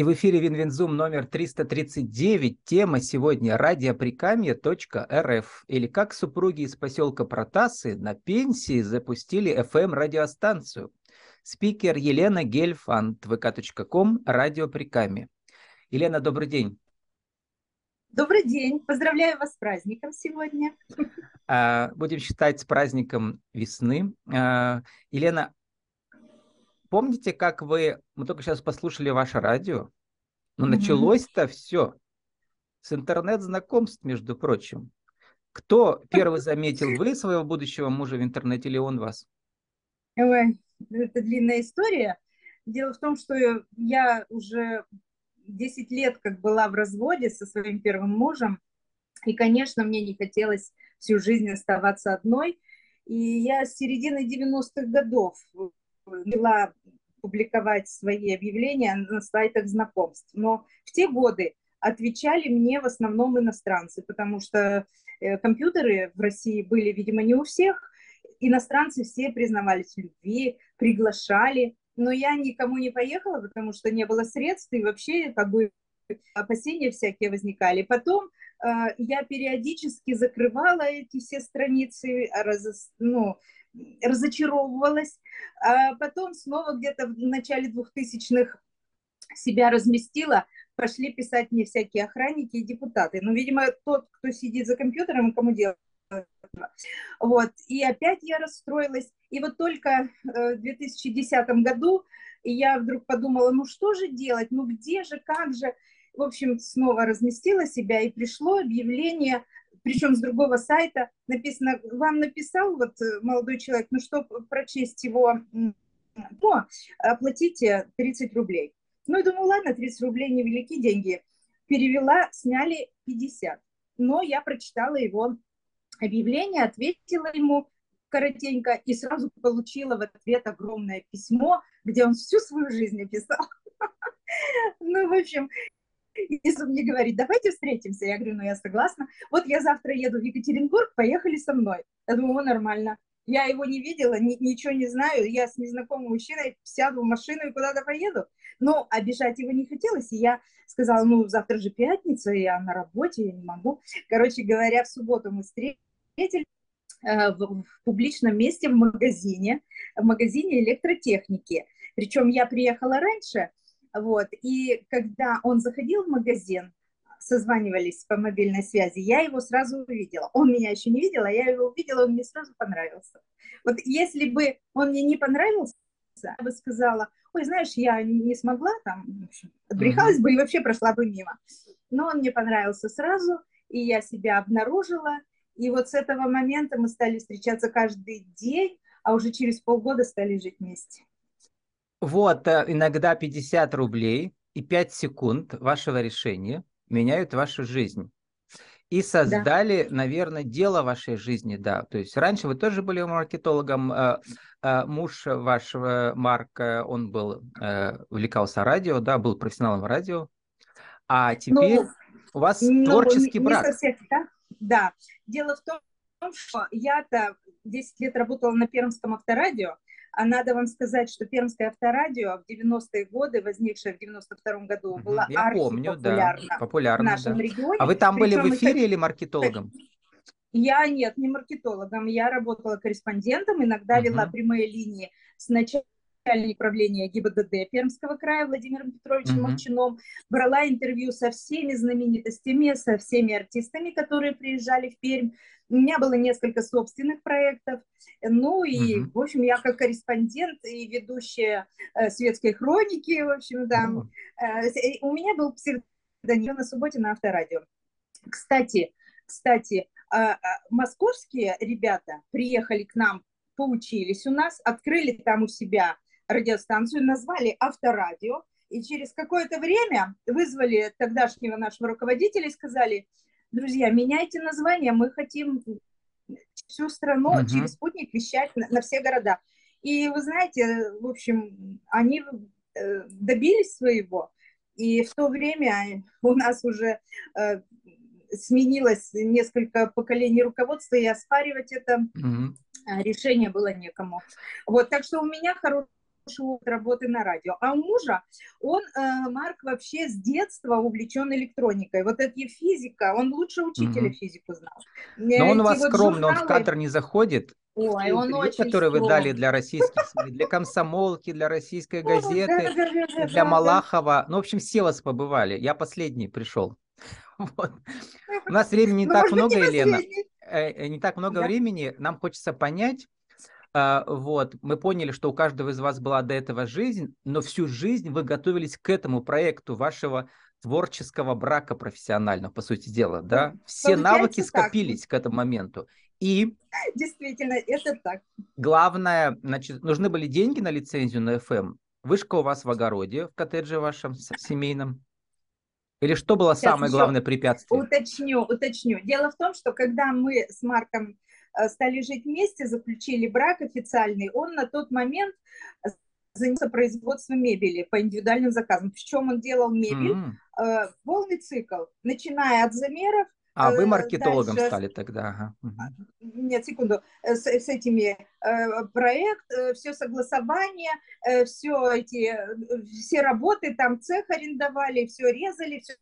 И в эфире WinWinZoom номер 339. Тема сегодня радиоприкамье.рф или как супруги из поселка Протасы на пенсии запустили FM-радиостанцию. Спикер Елена Гельфанд, vk.com, радиоприкамье. Елена, добрый день. Добрый день. Поздравляю вас с праздником сегодня. А, будем считать с праздником весны. А, Елена, помните, как вы, мы только сейчас послушали ваше радио, но mm-hmm. началось-то все с интернет-знакомств, между прочим. Кто первый заметил, вы своего будущего мужа в интернете или он вас? Ой, это длинная история. Дело в том, что я уже 10 лет как была в разводе со своим первым мужем, и, конечно, мне не хотелось всю жизнь оставаться одной. И я с середины 90-х годов начала публиковать свои объявления на сайтах знакомств. Но в те годы отвечали мне в основном иностранцы, потому что э, компьютеры в России были, видимо, не у всех. Иностранцы все признавались в любви, приглашали, но я никому не поехала, потому что не было средств, и вообще как бы опасения всякие возникали. Потом э, я периодически закрывала эти все страницы, раз, ну, разочаровывалась, а потом снова где-то в начале 2000-х себя разместила, пошли писать мне всякие охранники и депутаты. Ну, видимо, тот, кто сидит за компьютером, кому делать. Вот, и опять я расстроилась. И вот только э, в 2010 году я вдруг подумала, ну что же делать, ну где же, как же. В общем, снова разместила себя, и пришло объявление причем с другого сайта написано, вам написал вот э, молодой человек, ну, чтобы прочесть его, ну, оплатите 30 рублей. Ну, и думаю, ладно, 30 рублей невелики деньги. Перевела, сняли 50. Но я прочитала его объявление, ответила ему коротенько и сразу получила в ответ огромное письмо, где он всю свою жизнь описал. Ну, в общем, если мне говорит, давайте встретимся, я говорю, ну я согласна. Вот я завтра еду в Екатеринбург, поехали со мной. Я думаю, нормально. Я его не видела, ни, ничего не знаю, я с незнакомым мужчиной сяду в машину и куда-то поеду. Но обижать его не хотелось, и я сказала, ну завтра же пятница, я на работе, я не могу. Короче говоря, в субботу мы встретились э, в публичном месте в магазине, в магазине электротехники. Причем я приехала раньше, вот. И когда он заходил в магазин, созванивались по мобильной связи, я его сразу увидела. Он меня еще не видел, а я его увидела, он мне сразу понравился. Вот если бы он мне не понравился, я бы сказала, ой, знаешь, я не смогла там, отбрехалась mm-hmm. бы и вообще прошла бы мимо. Но он мне понравился сразу, и я себя обнаружила. И вот с этого момента мы стали встречаться каждый день, а уже через полгода стали жить вместе. Вот, э, иногда 50 рублей и 5 секунд вашего решения меняют вашу жизнь. И создали, да. наверное, дело вашей жизни, да. То есть раньше вы тоже были маркетологом, э, э, муж вашего Марка, он был, увлекался радио, да, был профессионалом радио, а теперь ну, у вас ну, творческий не, брак. Не совсем, да? да, дело в том, что я-то 10 лет работала на Пермском авторадио, а надо вам сказать, что Пермское авторадио в 90-е годы, возникшее в 92-м году, было Я помню, да, популярно в нашем да. регионе. А вы там Причем были в эфире это... или маркетологом? Я нет, не маркетологом, я работала корреспондентом, иногда uh-huh. вела прямые линии с начальником управления ГИБДД Пермского края Владимиром Петровичем uh-huh. Молчаном, брала интервью со всеми знаменитостями, со всеми артистами, которые приезжали в Пермь. У меня было несколько собственных проектов. Ну и, uh-huh. в общем, я как корреспондент и ведущая э, светской хроники, в общем, да. Uh-huh. Э, у меня был псевдоним на субботе на авторадио. Кстати, кстати, э, э, московские ребята приехали к нам, поучились у нас, открыли там у себя радиостанцию, назвали авторадио, и через какое-то время вызвали тогдашнего нашего руководителя и сказали, друзья, меняйте название, мы хотим всю страну uh-huh. через спутник вещать на, на все города. И вы знаете, в общем, они э, добились своего. И в то время у нас уже э, сменилось несколько поколений руководства, и оспаривать это uh-huh. решение было некому. Вот, так что у меня хороший опыт работы на радио. А у мужа, он, э, Марк, вообще с детства увлечен электроникой. Вот эта физика, он лучше учителя угу. физику знал. Но он у вас вот скромный, журналы... он в кадр не заходит. Ой, он очень которые вы дали для российских СМИ, для комсомолки, для российской газеты, для Малахова. Ну, в общем, все вас побывали. Я последний пришел. Вот. У нас времени не ну, так много, Елена. Э, э, не так много времени. Нам хочется понять, вот, мы поняли, что у каждого из вас была до этого жизнь, но всю жизнь вы готовились к этому проекту вашего творческого брака профессионального, по сути дела, да? Все Получается навыки скопились так. к этому моменту. И... Действительно, это так. Главное, значит, нужны были деньги на лицензию на FM. Вышка у вас в огороде, в коттедже вашем семейном. Или что было Сейчас самое главное препятствие? Уточню, уточню. Дело в том, что когда мы с Марком стали жить вместе, заключили брак официальный, он на тот момент занялся производством мебели по индивидуальным заказам. Причем он делал мебель, mm-hmm. полный цикл, начиная от замеров, а вы э, маркетологом дальше... стали тогда? Ага. Нет, секунду. С, с этими проект, все согласование, все эти, все работы, там цех арендовали, все резали, все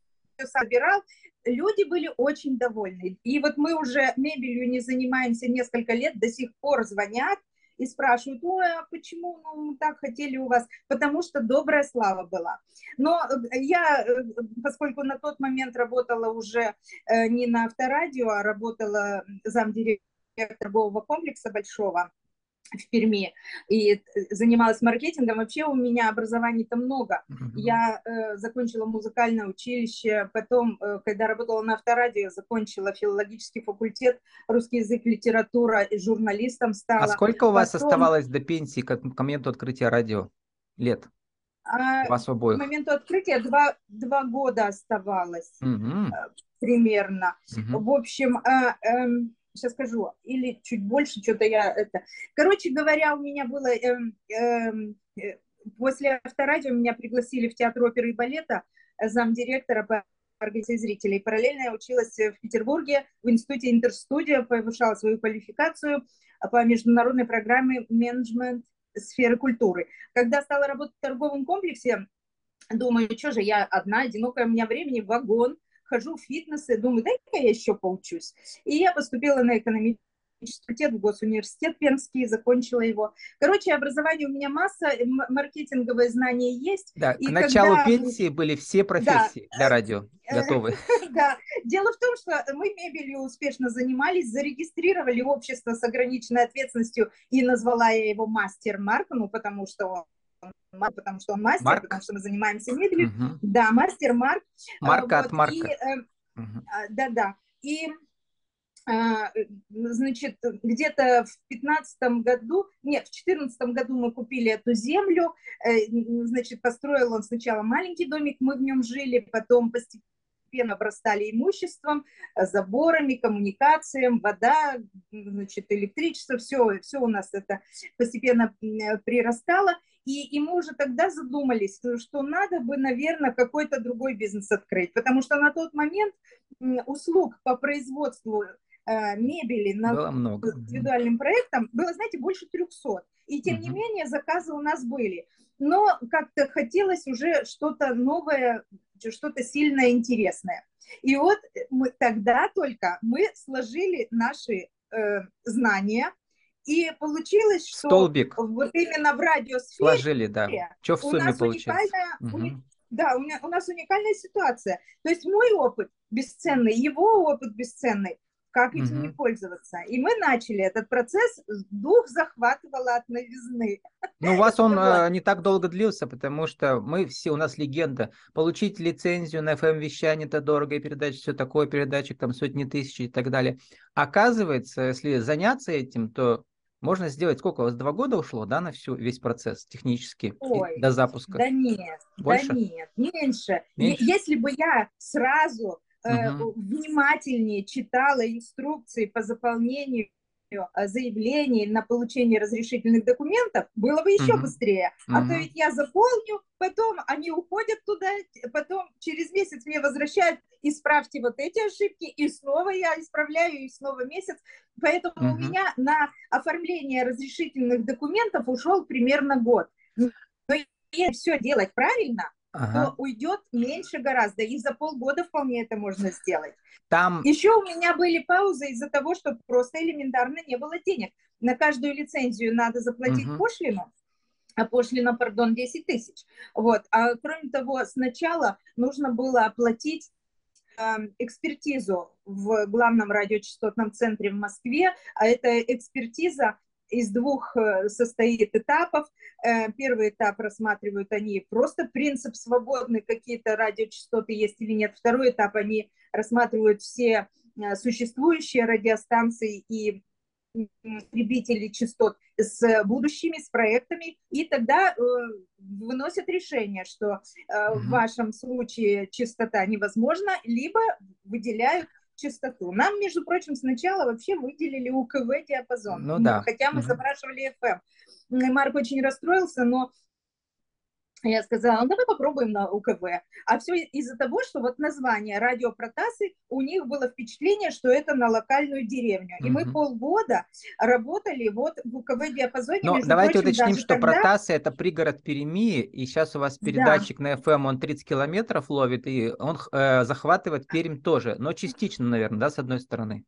собирал люди были очень довольны. И вот мы уже мебелью не занимаемся несколько лет, до сих пор звонят и спрашивают, ой, а почему ну, так хотели у вас? Потому что добрая слава была. Но э, я, э, поскольку на тот момент работала уже э, не на авторадио, а работала замдиректора торгового комплекса большого, в Перми и занималась маркетингом. Вообще у меня образований-то много. Mm-hmm. Я э, закончила музыкальное училище, потом, э, когда работала на авторадио, закончила филологический факультет, русский язык, литература и журналистом стала. А сколько у вас потом... оставалось до пенсии к, к моменту открытия радио? Лет? А, у вас обоих? К моменту открытия два, два года оставалось mm-hmm. примерно. Mm-hmm. В общем... Э, э, сейчас скажу, или чуть больше, что-то я это... Короче говоря, у меня было... Э, э, после авторадио меня пригласили в театр оперы и балета замдиректора по организации зрителей. Параллельно я училась в Петербурге в институте Интерстудия, повышала свою квалификацию по международной программе менеджмент сферы культуры. Когда стала работать в торговом комплексе, думаю, что же, я одна, одинокая, у меня времени, вагон, хожу в фитнесы, думаю, дай-ка я еще поучусь. И я поступила на экономический факультет в госуниверситет Пермский, закончила его. Короче, образование у меня масса, маркетинговые знания есть. Да, и к началу когда... пенсии были все профессии да. для радио готовы. Да, дело в том, что мы мебелью успешно занимались, зарегистрировали общество с ограниченной ответственностью и назвала я его мастер Марк, ну, потому что он потому что он мастер, Марк? потому что мы занимаемся мебелью. Угу. Да, мастер Марк. Марка вот, от Марка. И, э, угу. Да, да. И а, значит, где-то в пятнадцатом году, нет, в четырнадцатом году мы купили эту землю, э, значит, построил он сначала маленький домик, мы в нем жили, потом постепенно обрастали имуществом, заборами, коммуникациям, вода, значит, электричество, все, все у нас это постепенно прирастало. И, и мы уже тогда задумались, что надо бы, наверное, какой-то другой бизнес открыть, потому что на тот момент услуг по производству э, мебели на было много. индивидуальным проектам было, знаете, больше 300. И тем угу. не менее заказы у нас были. Но как-то хотелось уже что-то новое, что-то сильно интересное. И вот мы тогда только мы сложили наши э, знания, и получилось, что Столбик. вот именно в радиосфере Сложили, да. Что в сумме получилось? Угу. Да, у, меня, у нас уникальная ситуация. То есть мой опыт бесценный, его опыт бесценный как этим угу. не пользоваться. И мы начали этот процесс, дух захватывало от новизны. Ну, у вас он вот. не так долго длился, потому что мы все, у нас легенда, получить лицензию на FM-вещание, это дорого, и передача, все такое, передатчик там сотни тысяч и так далее. Оказывается, если заняться этим, то можно сделать, сколько у вас, два года ушло, да, на всю, весь процесс технически Ой, до запуска? Да нет, Больше? да нет, меньше. меньше. Если бы я сразу угу. внимательнее читала инструкции по заполнению э, заявлений на получение разрешительных документов, было бы еще угу. быстрее. Угу. А то ведь я заполню, потом они уходят туда, потом через месяц мне возвращают, исправьте вот эти ошибки, и снова я исправляю, и снова месяц. Поэтому угу. у меня на оформление разрешительных документов ушел примерно год. Но если все делать правильно, ага. то уйдет меньше гораздо. И за полгода вполне это можно сделать. Там... Еще у меня были паузы из-за того, что просто элементарно не было денег. На каждую лицензию надо заплатить угу. пошлину, а пошлина, пардон, 10 тысяч. Вот. А кроме того, сначала нужно было оплатить эм, экспертизу в главном радиочастотном центре в Москве, а эта экспертиза из двух э, состоит этапов. Э, первый этап рассматривают они просто принцип свободный, какие-то радиочастоты есть или нет. Второй этап они рассматривают все э, существующие радиостанции и потребителей частот с будущими, с проектами, и тогда э, выносят решение, что э, в вашем случае частота невозможна, либо выделяют частоту. Нам, между прочим, сначала вообще выделили УКВ диапазон, ну, да. хотя мы угу. запрашивали FM. Марк очень расстроился, но я сказала, ну давай попробуем на УКВ. А все из-за того, что вот название радиопротасы, у них было впечатление, что это на локальную деревню. И mm-hmm. мы полгода работали вот в УКВ диапазоне. Но давайте прочим, уточним, что тогда... Протасы это пригород Перми, и сейчас у вас передатчик да. на FM, он 30 километров ловит, и он э, захватывает Пермь тоже, но частично, наверное, да, с одной стороны.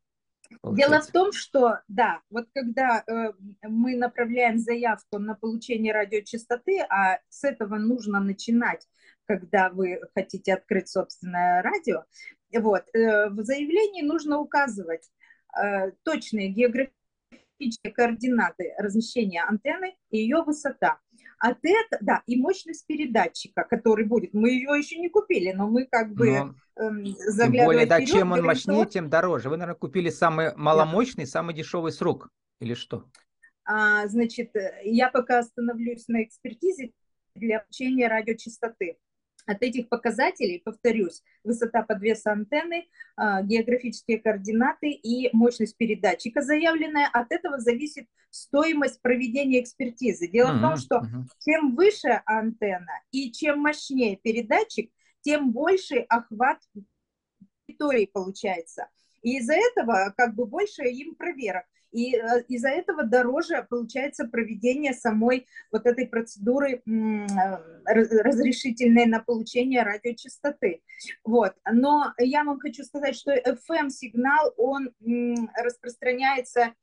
Получается. Дело в том, что, да, вот когда э, мы направляем заявку на получение радиочастоты, а с этого нужно начинать, когда вы хотите открыть собственное радио, вот, э, в заявлении нужно указывать э, точные географические координаты размещения антенны и ее высота. От этого, да, и мощность передатчика, который будет. Мы ее еще не купили, но мы как бы но, эм, Тем более, да, вперед, чем он мощнее, что... тем дороже. Вы, наверное, купили самый маломощный, да. самый дешевый срок, или что? А, значит, я пока остановлюсь на экспертизе для обучения радиочастоты. От этих показателей, повторюсь, высота подвеса антенны, а, географические координаты и мощность передатчика заявленная, от этого зависит стоимость проведения экспертизы. Дело uh-huh, в том, что uh-huh. чем выше антенна и чем мощнее передатчик, тем больше охват территории получается. И из-за этого как бы больше им проверок. И э, из-за этого дороже получается проведение самой вот этой процедуры э, разрешительной на получение радиочастоты. Вот. Но я вам хочу сказать, что FM-сигнал, он распространяется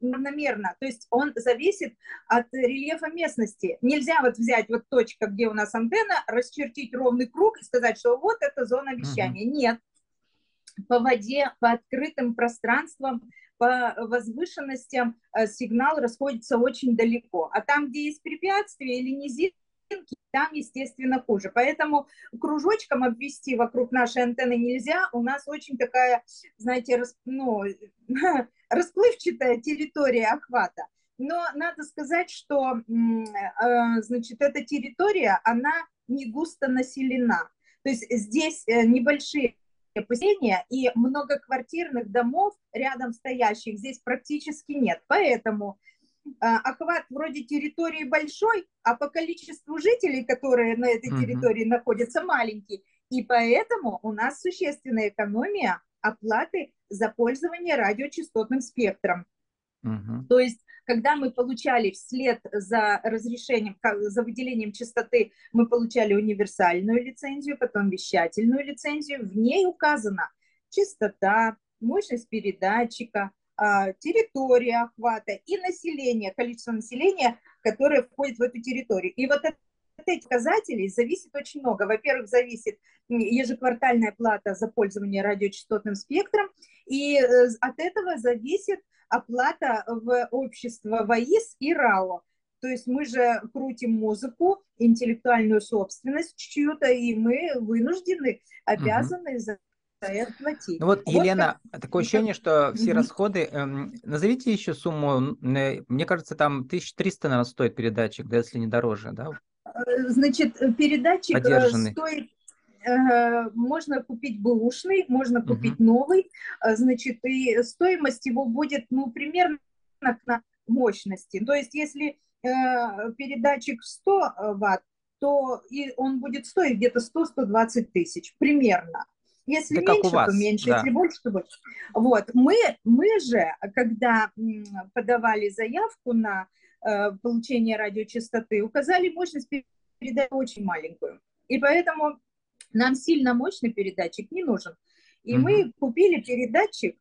равномерно, то есть он зависит от рельефа местности. Нельзя вот взять вот точка, где у нас антенна, расчертить ровный круг и сказать, что вот это зона вещания. Uh-huh. Нет. По воде, по открытым пространствам по возвышенностям э, сигнал расходится очень далеко. А там, где есть препятствия или низинки, там, естественно, хуже. Поэтому кружочком обвести вокруг нашей антенны нельзя. У нас очень такая, знаете, рас, ну, расплывчатая территория охвата. Но надо сказать, что, э, значит, эта территория, она не густо населена. То есть здесь э, небольшие поселения и многоквартирных домов рядом стоящих здесь практически нет. Поэтому э, охват вроде территории большой, а по количеству жителей, которые на этой территории угу. находятся, маленький. И поэтому у нас существенная экономия оплаты за пользование радиочастотным спектром. Угу. То есть когда мы получали вслед за разрешением, за выделением частоты, мы получали универсальную лицензию, потом вещательную лицензию. В ней указана частота, мощность передатчика, а, территория охвата и население, количество населения, которое входит в эту территорию. И вот от этих показателей зависит очень много. Во-первых, зависит ежеквартальная плата за пользование радиочастотным спектром, и э, от этого зависит оплата в общество ВАИС и РАО. То есть мы же крутим музыку, интеллектуальную собственность чью-то, и мы вынуждены, обязаны угу. за это платить. Ну вот, вот Елена, как... такое ощущение, что все угу. расходы, эм, назовите еще сумму, мне кажется, там 1300, наверное, стоит передатчик, да, если не дороже, да? Э, значит, передатчик э, стоит Э, можно купить бэушный, можно купить uh-huh. новый, э, значит, и стоимость его будет, ну, примерно на мощности. То есть, если э, передатчик 100 ватт, то и он будет стоить где-то 100-120 тысяч, примерно. Если да меньше, то меньше, да. если больше, то больше. Вот, мы, мы же, когда подавали заявку на получения радиочастоты, указали мощность передачи очень маленькую. И поэтому нам сильно мощный передатчик не нужен. И mm-hmm. мы купили передатчик,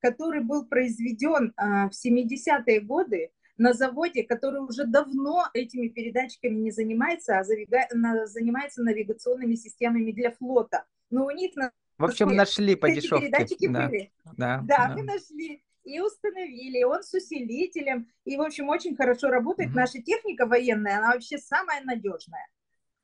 который был произведен в 70-е годы на заводе, который уже давно этими передатчиками не занимается, а занимается навигационными системами для флота. Но у них в общем, нашли по дешевке. передатчики да. были. Да, да, да, мы нашли и установили, он с усилителем, и, в общем, очень хорошо работает. Угу. Наша техника военная, она вообще самая надежная.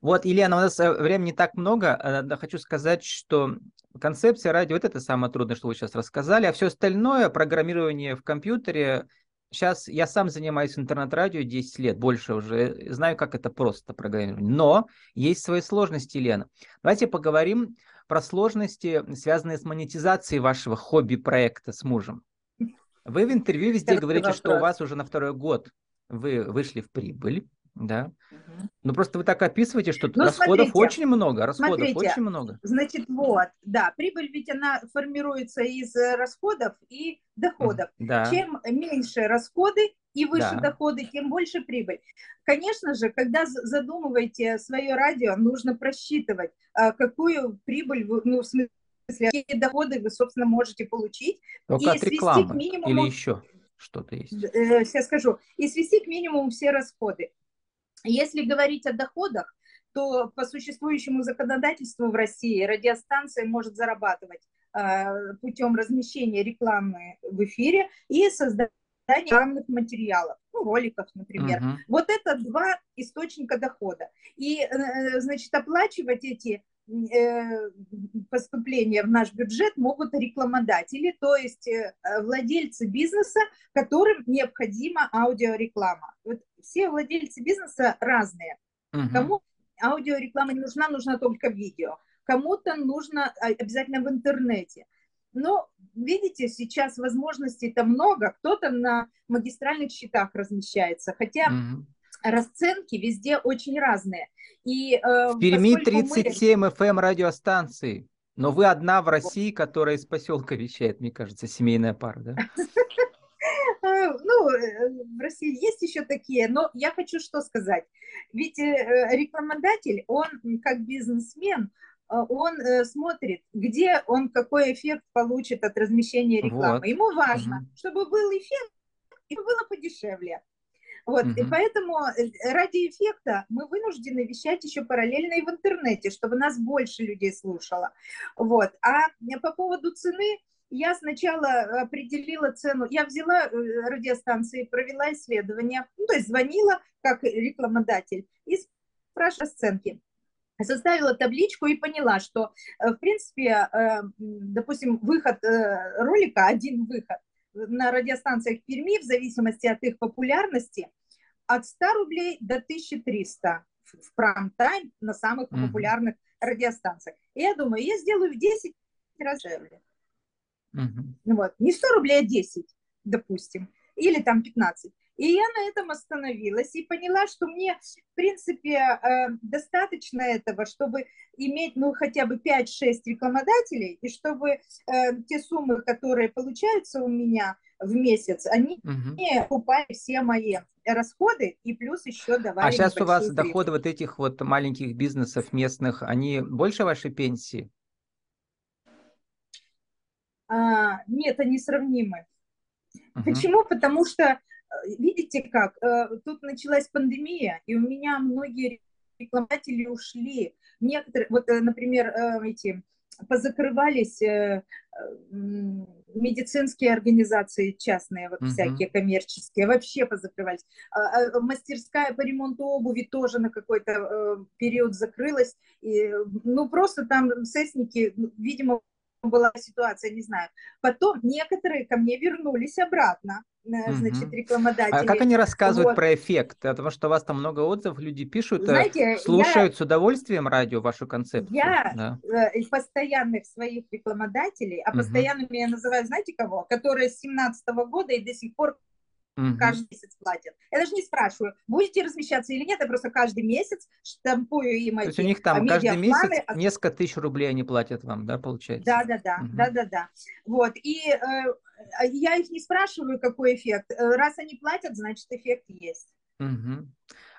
Вот, Елена, у нас э, времени так много. Э, хочу сказать, что концепция радио – это, это самое трудное, что вы сейчас рассказали, а все остальное, программирование в компьютере, сейчас я сам занимаюсь интернет-радио 10 лет, больше уже, знаю, как это просто программирование. Но есть свои сложности, Елена. Давайте поговорим про сложности, связанные с монетизацией вашего хобби-проекта с мужем. Вы в интервью везде Это говорите, вопрос. что у вас уже на второй год вы вышли в прибыль, да? Угу. Ну просто вы так описываете, что ну, расходов смотрите, очень много, расходов смотрите, очень много. Значит, вот, да, прибыль ведь она формируется из э, расходов и доходов. Да. Чем меньше расходы и выше да. доходы, тем больше прибыль. Конечно же, когда задумываете свое радио, нужно просчитывать, а, какую прибыль, вы, ну, в смысле, какие доходы вы, собственно, можете получить. Только и от рекламы к минимуму, или еще что-то есть? Э, сейчас скажу. И свести к минимуму все расходы. Если говорить о доходах, то по существующему законодательству в России радиостанция может зарабатывать э, путем размещения рекламы в эфире и создания рекламных материалов, ну, роликов, например. Uh-huh. Вот это два источника дохода. И, э, значит, оплачивать эти поступления в наш бюджет могут рекламодатели, то есть э, владельцы бизнеса, которым необходима аудиореклама. Вот все владельцы бизнеса разные. Uh-huh. Кому аудиореклама не нужна, нужна только видео. Кому-то нужно а, обязательно в интернете. Но, видите, сейчас возможностей-то много. Кто-то на магистральных счетах размещается, хотя mm-hmm. Расценки везде очень разные. И, э, в Перми 37 мы... FM радиостанции. Но вы одна в России, которая из поселка вещает, мне кажется, семейная пара, да? А, ну, э, в России есть еще такие, но я хочу что сказать. Ведь э, рекламодатель, он как бизнесмен, он э, смотрит, где он какой эффект получит от размещения рекламы. Вот. Ему важно, угу. чтобы был эффект и было подешевле. Вот, угу. и поэтому э, ради эффекта мы вынуждены вещать еще параллельно и в интернете, чтобы нас больше людей слушало. Вот, а по поводу цены, я сначала определила цену, я взяла э, радиостанции, провела исследование, ну, то есть звонила как рекламодатель и спрашивала расценки составила табличку и поняла, что, э, в принципе, э, допустим, выход э, ролика, один выход на радиостанциях Перми, в зависимости от их популярности, от 100 рублей до 1300 в прайм-тайм на самых mm-hmm. популярных радиостанциях. И я думаю, я сделаю в 10 раз дешевле. Mm-hmm. Вот. Не 100 рублей, а 10, допустим, или там 15. И я на этом остановилась и поняла, что мне, в принципе, э, достаточно этого, чтобы иметь, ну, хотя бы 5-6 рекламодателей, и чтобы э, те суммы, которые получаются у меня в месяц, они угу. не окупали все мои расходы и плюс еще давали А сейчас у вас средства. доходы вот этих вот маленьких бизнесов местных, они больше вашей пенсии? А, нет, они сравнимы. Угу. Почему? Потому что видите как, э, тут началась пандемия, и у меня многие рекламодатели ушли. Некоторые, вот, э, например, э, эти позакрывались медицинские организации частные, вот uh-huh. всякие коммерческие, вообще позакрывались. А, а, мастерская по ремонту обуви тоже на какой-то период закрылась. И, ну, просто там сесники, ну, видимо, была ситуация, не знаю. Потом некоторые ко мне вернулись обратно значит, рекламодатели. А как они рассказывают вот. про эффект? Потому что у вас там много отзывов, люди пишут, э, Знаете, слушают я, с удовольствием радио, вашу концепцию. Я да. Э, постоянных своих рекламодателей, а постоянными угу. я называю, знаете кого? Которые с 17 года и до сих пор Угу. Каждый месяц платят. Я даже не спрашиваю, будете размещаться или нет, я просто каждый месяц штампую им То есть у них там каждый месяц несколько тысяч рублей они платят вам, да, получается? Да, да, да, угу. да, да, да. Вот, и э, я их не спрашиваю, какой эффект. Э, раз они платят, значит, эффект есть. Угу.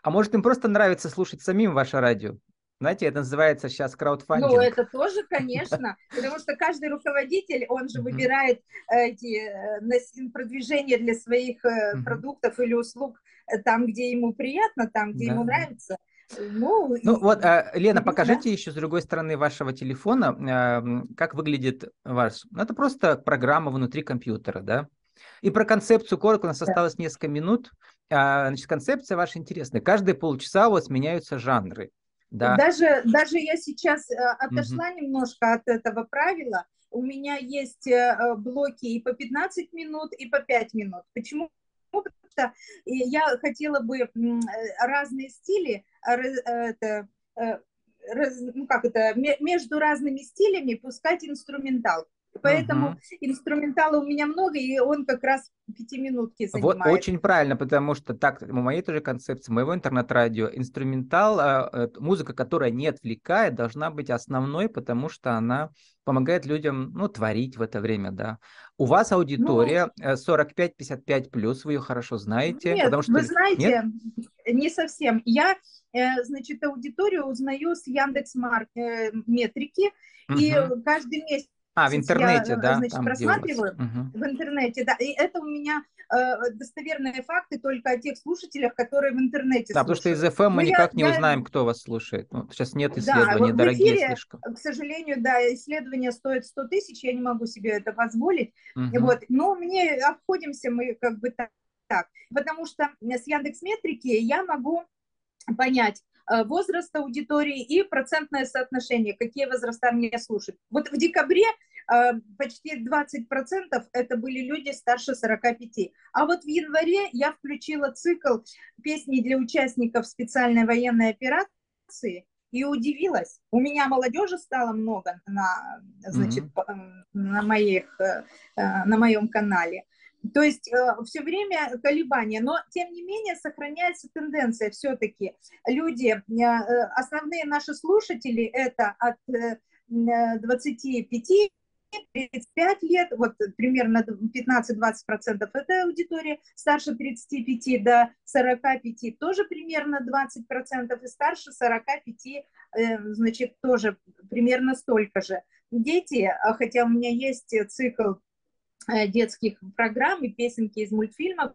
А может, им просто нравится слушать самим ваше радио? Знаете, это называется сейчас краудфандинг. Ну, это тоже, конечно, потому что каждый руководитель, он же выбирает эти э, продвижения для своих э, продуктов или услуг э, там, где ему приятно, там, где ему нравится. Ну, ну вот, Лена, покажите да? еще с другой стороны вашего телефона, как выглядит ваш... Ну, это просто программа внутри компьютера, да? И про концепцию коротко, у нас да. осталось несколько минут. А, значит, концепция ваша интересная. Каждые полчаса у вас меняются жанры. Да. Даже, даже я сейчас э, отошла угу. немножко от этого правила. У меня есть э, блоки и по 15 минут, и по 5 минут. Почему? Потому что я хотела бы э, разные стили, это, ну как это, между разными стилями пускать инструментал. Поэтому угу. инструментала у меня много, и он как раз пятиминутки занимает. Вот очень правильно, потому что так, у моей тоже концепции, моего интернет-радио, инструментал, а, э, музыка, которая не отвлекает, должна быть основной, потому что она помогает людям, ну, творить в это время, да. У вас аудитория ну, 45-55 э, плюс, вы ее хорошо знаете. Нет, потому что... вы знаете, нет? не совсем. Я, э, значит, аудиторию узнаю с Яндекс Метрики, угу. и каждый месяц а, в интернете, я, да? Значит, там, просматриваю угу. в интернете, да. И это у меня э, достоверные факты только о тех слушателях, которые в интернете Да, слушают. потому что из FM мы Но никак я, не узнаем, кто вас слушает. Ну, сейчас нет исследований, да, дорогие эфире, слишком. К сожалению, да, исследования стоят 100 тысяч, я не могу себе это позволить. Угу. Вот. Но мне обходимся мы как бы так, так. Потому что с Яндекс Метрики я могу понять, Э, возраст аудитории и процентное соотношение, какие возраста меня слушают. Вот в декабре э, почти 20% это были люди старше 45. А вот в январе я включила цикл песни для участников специальной военной операции и удивилась. У меня молодежи стало много на, значит, mm-hmm. на, моих, на моем канале. То есть э, все время колебания, но тем не менее сохраняется тенденция все-таки. Люди, э, э, основные наши слушатели это от 25 35 лет, вот примерно 15-20% это аудитория, старше 35 до 45 тоже примерно 20%, и старше 45, значит, тоже примерно столько же. Дети, хотя у меня есть цикл Э, детских программ и песенки из мультфильмов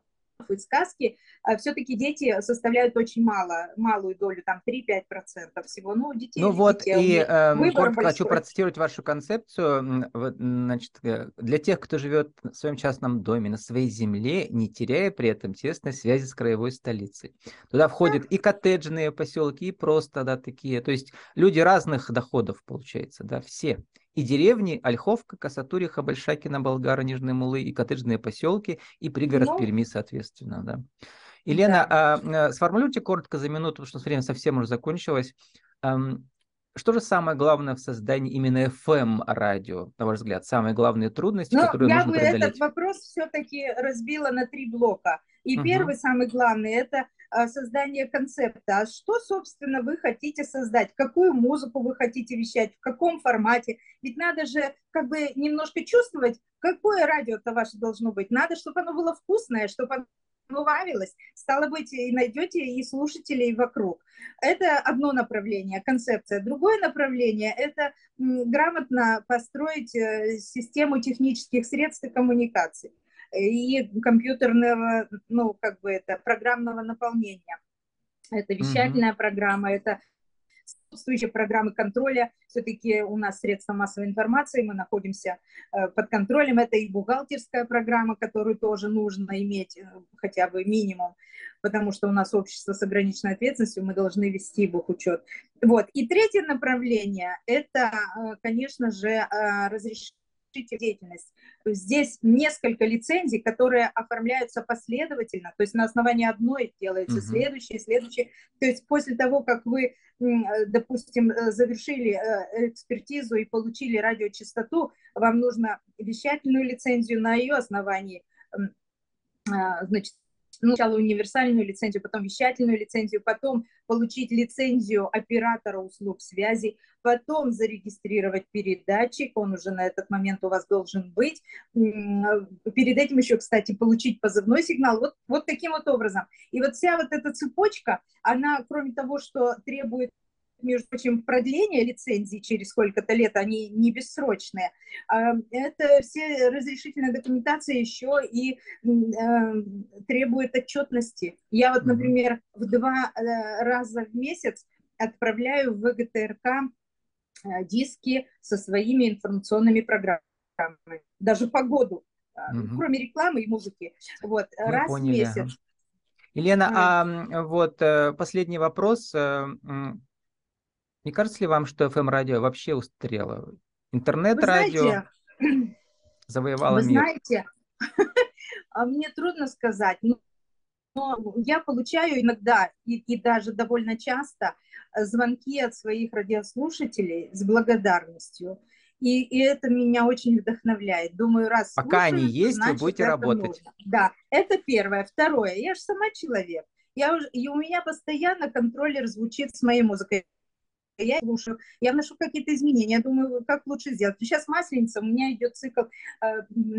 и сказки, э, все-таки дети составляют очень мало, малую долю, там 3-5% всего. Ну, детей, ну вот, детей, и э, коротко хочу процитировать вашу концепцию. Значит, э, для тех, кто живет в своем частном доме, на своей земле, не теряя при этом тесной связи с краевой столицей. Туда входят и коттеджные поселки, и просто, да, такие. То есть люди разных доходов, получается, да, все и деревни Ольховка, Касатуриха, Большакина, Болгара, Нижние Мулы, и коттеджные поселки, и пригород ну, Перми, соответственно, да. Елена, да. А, а, сформулируйте коротко за минуту, потому что время совсем уже закончилось. Что же самое главное в создании именно FM-радио, на ваш взгляд? Самые главные трудности, ну, которые нужно преодолеть? Я бы этот вопрос все-таки разбила на три блока. И угу. первый, самый главный, это а, создание концепта. А что, собственно, вы хотите создать? Какую музыку вы хотите вещать? В каком формате? Ведь надо же как бы немножко чувствовать, какое радио-то ваше должно быть. Надо, чтобы оно было вкусное, чтобы оно нравилось. Стало быть, и найдете и слушателей вокруг. Это одно направление, концепция. Другое направление – это грамотно построить э, систему технических средств и коммуникаций и компьютерного, ну, как бы это, программного наполнения. Это вещательная mm-hmm. программа, это сопутствующие программы контроля. Все-таки у нас средства массовой информации, мы находимся э, под контролем. Это и бухгалтерская программа, которую тоже нужно иметь э, хотя бы минимум, потому что у нас общество с ограниченной ответственностью, мы должны вести бухучет. Вот. И третье направление – это, э, конечно же, разрешение деятельность. Здесь несколько лицензий, которые оформляются последовательно, то есть на основании одной делается угу. следующее, следующее. То есть после того, как вы, допустим, э, завершили э, экспертизу и получили радиочастоту, вам нужно вещательную лицензию на ее основании, а, значит, сначала универсальную лицензию, потом вещательную лицензию, потом получить лицензию оператора услуг связи, потом зарегистрировать передатчик, он уже на этот момент у вас должен быть. Перед этим еще, кстати, получить позывной сигнал. Вот, вот таким вот образом. И вот вся вот эта цепочка, она, кроме того, что требует между прочим, продление лицензии через сколько-то лет, они не бессрочные. А, это все разрешительная документация еще и э, требует отчетности. Я вот, например, в два э, раза в месяц отправляю в ВГТРК э, диски со своими информационными программами, даже по году, угу. кроме рекламы и музыки. Вот, Мы раз поняли. в месяц. Елена, а вот последний вопрос. Не кажется ли вам, что FM-радио вообще устарело? Интернет-радио завоевало вы мир. Вы знаете, а мне трудно сказать, но я получаю иногда и, и даже довольно часто э, звонки от своих радиослушателей с благодарностью. И, и это меня очень вдохновляет. Думаю, раз Пока слушаю, они есть, значит, вы будете работать. Нужно. Да, это первое. Второе, я же сама человек. Я и у меня постоянно контроллер звучит с моей музыкой я слушаю, я вношу какие-то изменения, я думаю, как лучше сделать. Сейчас масленица, у меня идет цикл э,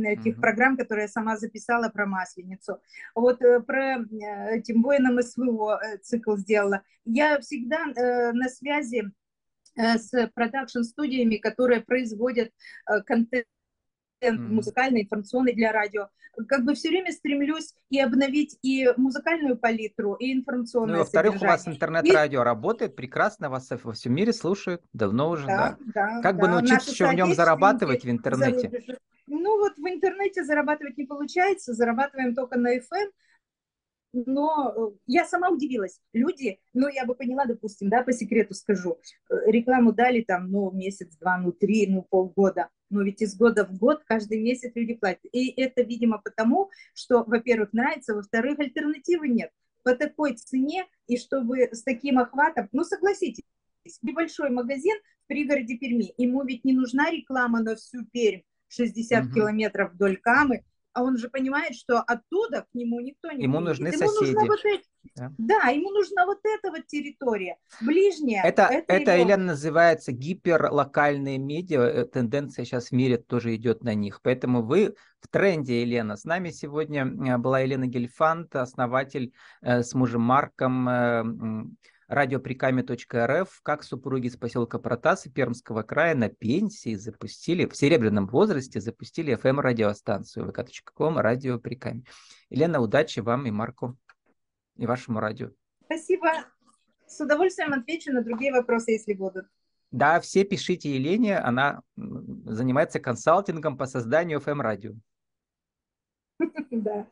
этих mm-hmm. программ, которые я сама записала про масленицу. Вот э, про э, тем воинам СВО э, цикл сделала. Я всегда э, на связи э, с продакшн-студиями, которые производят э, контент. Музыкальный, информационный для радио. Как бы все время стремлюсь и обновить и музыкальную палитру, и информационную. Ну, во-вторых, у вас интернет-радио и... работает прекрасно, вас во всем мире слушают давно уже, да. да. да как да. бы научиться еще в нем зарабатывать в интернете? Ну вот в интернете зарабатывать не получается, зарабатываем только на FM, но э, я сама удивилась. Люди, ну, я бы поняла, допустим, да, по секрету скажу, э, рекламу дали там, ну, месяц, два, ну, три, ну, полгода. Но ведь из года в год каждый месяц люди платят. И это, видимо, потому, что, во-первых, нравится, во-вторых, альтернативы нет. По такой цене и чтобы с таким охватом, ну, согласитесь, небольшой магазин в пригороде Перми, ему ведь не нужна реклама на всю Пермь, 60 угу. километров вдоль Камы, а он же понимает, что оттуда к нему никто не Ему нужны ему соседи. вот эти... да. да, ему нужна вот эта вот территория, ближняя. Это, это, это его... Елена, называется гиперлокальные медиа. Э, тенденция сейчас в мире тоже идет на них. Поэтому вы в тренде, Елена. С нами сегодня э, была Елена Гельфанд, основатель э, с мужем Марком э, радиоприкаме.рф, как супруги с поселка Протасы Пермского края на пенсии запустили, в серебряном возрасте запустили FM-радиостанцию vk.com радио Прикаме. Елена, удачи вам и Марку, и вашему радио. Спасибо. С удовольствием отвечу на другие вопросы, если будут. Да, все пишите Елене, она занимается консалтингом по созданию FM-радио. Да.